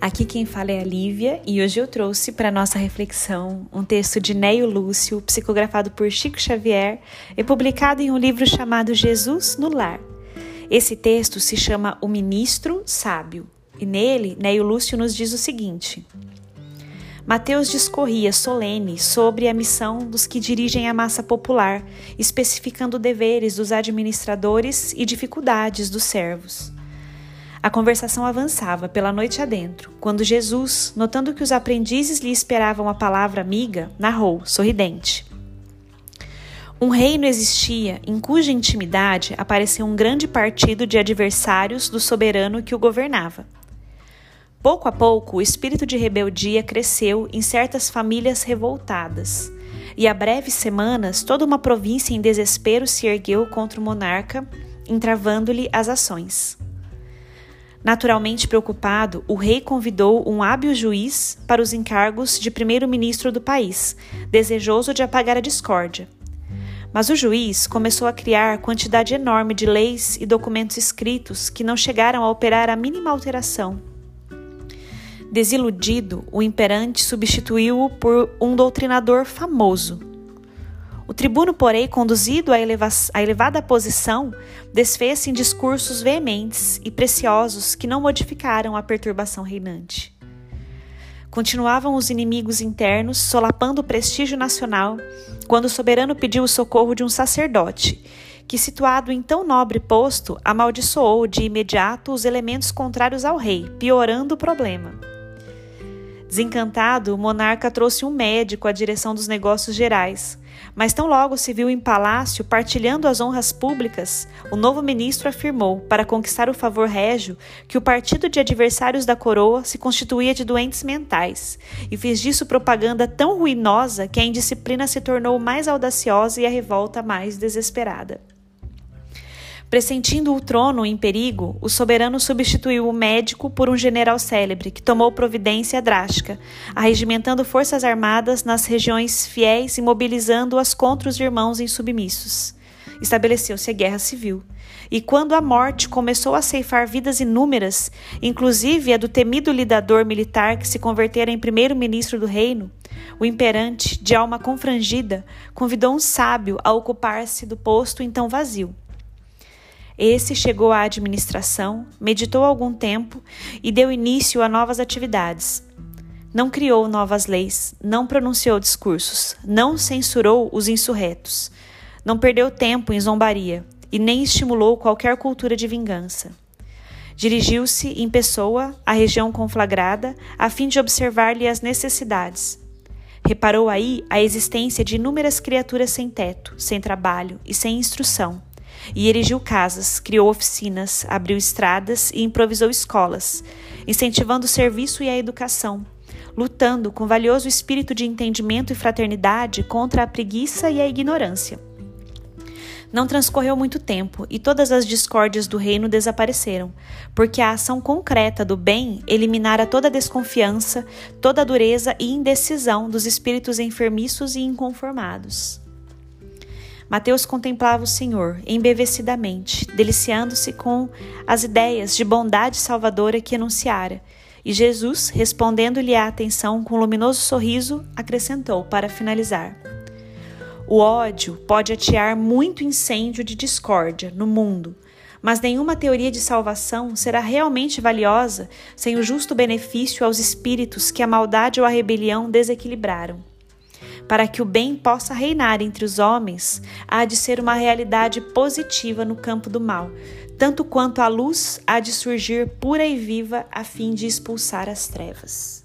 Aqui quem fala é a Lívia e hoje eu trouxe para nossa reflexão um texto de Neio Lúcio, psicografado por Chico Xavier e publicado em um livro chamado Jesus no Lar. Esse texto se chama O Ministro Sábio e nele Neio Lúcio nos diz o seguinte: Mateus discorria solene sobre a missão dos que dirigem a massa popular, especificando deveres dos administradores e dificuldades dos servos. A conversação avançava pela noite adentro, quando Jesus, notando que os aprendizes lhe esperavam a palavra amiga, narrou, sorridente. Um reino existia em cuja intimidade apareceu um grande partido de adversários do soberano que o governava. Pouco a pouco, o espírito de rebeldia cresceu em certas famílias revoltadas, e a breves semanas toda uma província em desespero se ergueu contra o monarca, entravando-lhe as ações. Naturalmente preocupado, o rei convidou um hábil juiz para os encargos de primeiro-ministro do país, desejoso de apagar a discórdia. Mas o juiz começou a criar quantidade enorme de leis e documentos escritos que não chegaram a operar a mínima alteração Desiludido, o imperante substituiu-o por um doutrinador famoso. O tribuno, porém, conduzido à, à elevada posição, desfez-se em discursos veementes e preciosos que não modificaram a perturbação reinante. Continuavam os inimigos internos, solapando o prestígio nacional, quando o soberano pediu o socorro de um sacerdote, que, situado em tão nobre posto, amaldiçoou de imediato os elementos contrários ao rei, piorando o problema. Desencantado, o monarca trouxe um médico à direção dos negócios gerais. Mas tão logo se viu em palácio partilhando as honras públicas, o novo ministro afirmou, para conquistar o favor régio, que o partido de adversários da coroa se constituía de doentes mentais, e fez disso propaganda tão ruinosa que a indisciplina se tornou mais audaciosa e a revolta mais desesperada. Pressentindo o trono em perigo, o soberano substituiu o médico por um general célebre que tomou providência drástica, arregimentando forças armadas nas regiões fiéis e mobilizando-as contra os irmãos insubmissos. Estabeleceu-se a guerra civil. E quando a morte começou a ceifar vidas inúmeras, inclusive a do temido lidador militar que se convertera em primeiro-ministro do reino, o imperante, de alma confrangida, convidou um sábio a ocupar-se do posto então vazio. Esse chegou à administração, meditou algum tempo e deu início a novas atividades. Não criou novas leis, não pronunciou discursos, não censurou os insurretos, não perdeu tempo em zombaria e nem estimulou qualquer cultura de vingança. Dirigiu-se em pessoa à região conflagrada a fim de observar-lhe as necessidades. Reparou aí a existência de inúmeras criaturas sem teto, sem trabalho e sem instrução e erigiu casas, criou oficinas, abriu estradas e improvisou escolas, incentivando o serviço e a educação, lutando com valioso espírito de entendimento e fraternidade contra a preguiça e a ignorância. Não transcorreu muito tempo e todas as discórdias do reino desapareceram, porque a ação concreta do bem eliminara toda a desconfiança, toda a dureza e indecisão dos espíritos enfermiços e inconformados. Mateus contemplava o Senhor embevecidamente, deliciando-se com as ideias de bondade salvadora que anunciara. E Jesus, respondendo-lhe a atenção com um luminoso sorriso, acrescentou para finalizar: O ódio pode atear muito incêndio de discórdia no mundo, mas nenhuma teoria de salvação será realmente valiosa sem o justo benefício aos espíritos que a maldade ou a rebelião desequilibraram. Para que o bem possa reinar entre os homens, há de ser uma realidade positiva no campo do mal, tanto quanto a luz há de surgir pura e viva a fim de expulsar as trevas.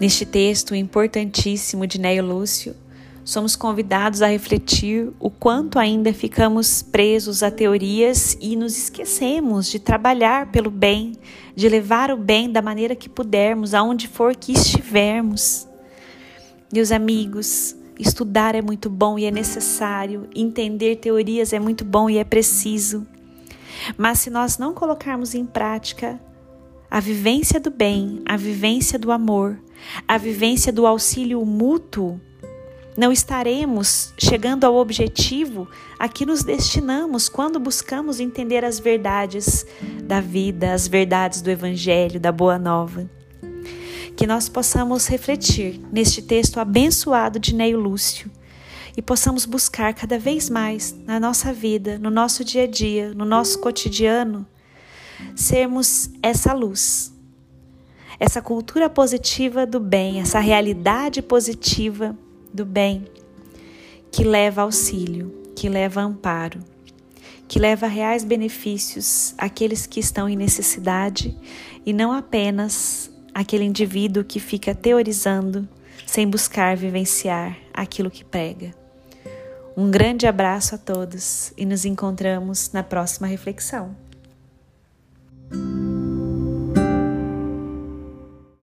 Neste texto importantíssimo de Neio Lúcio, somos convidados a refletir o quanto ainda ficamos presos a teorias e nos esquecemos de trabalhar pelo bem, de levar o bem da maneira que pudermos, aonde for que estivermos. Meus amigos, estudar é muito bom e é necessário, entender teorias é muito bom e é preciso. Mas se nós não colocarmos em prática a vivência do bem, a vivência do amor, a vivência do auxílio mútuo, não estaremos chegando ao objetivo a que nos destinamos quando buscamos entender as verdades da vida, as verdades do Evangelho, da Boa Nova. Que nós possamos refletir neste texto abençoado de Neio Lúcio e possamos buscar cada vez mais na nossa vida, no nosso dia a dia, no nosso cotidiano, sermos essa luz, essa cultura positiva do bem, essa realidade positiva do bem que leva auxílio, que leva amparo, que leva reais benefícios àqueles que estão em necessidade e não apenas aquele indivíduo que fica teorizando sem buscar vivenciar aquilo que prega. Um grande abraço a todos e nos encontramos na próxima reflexão.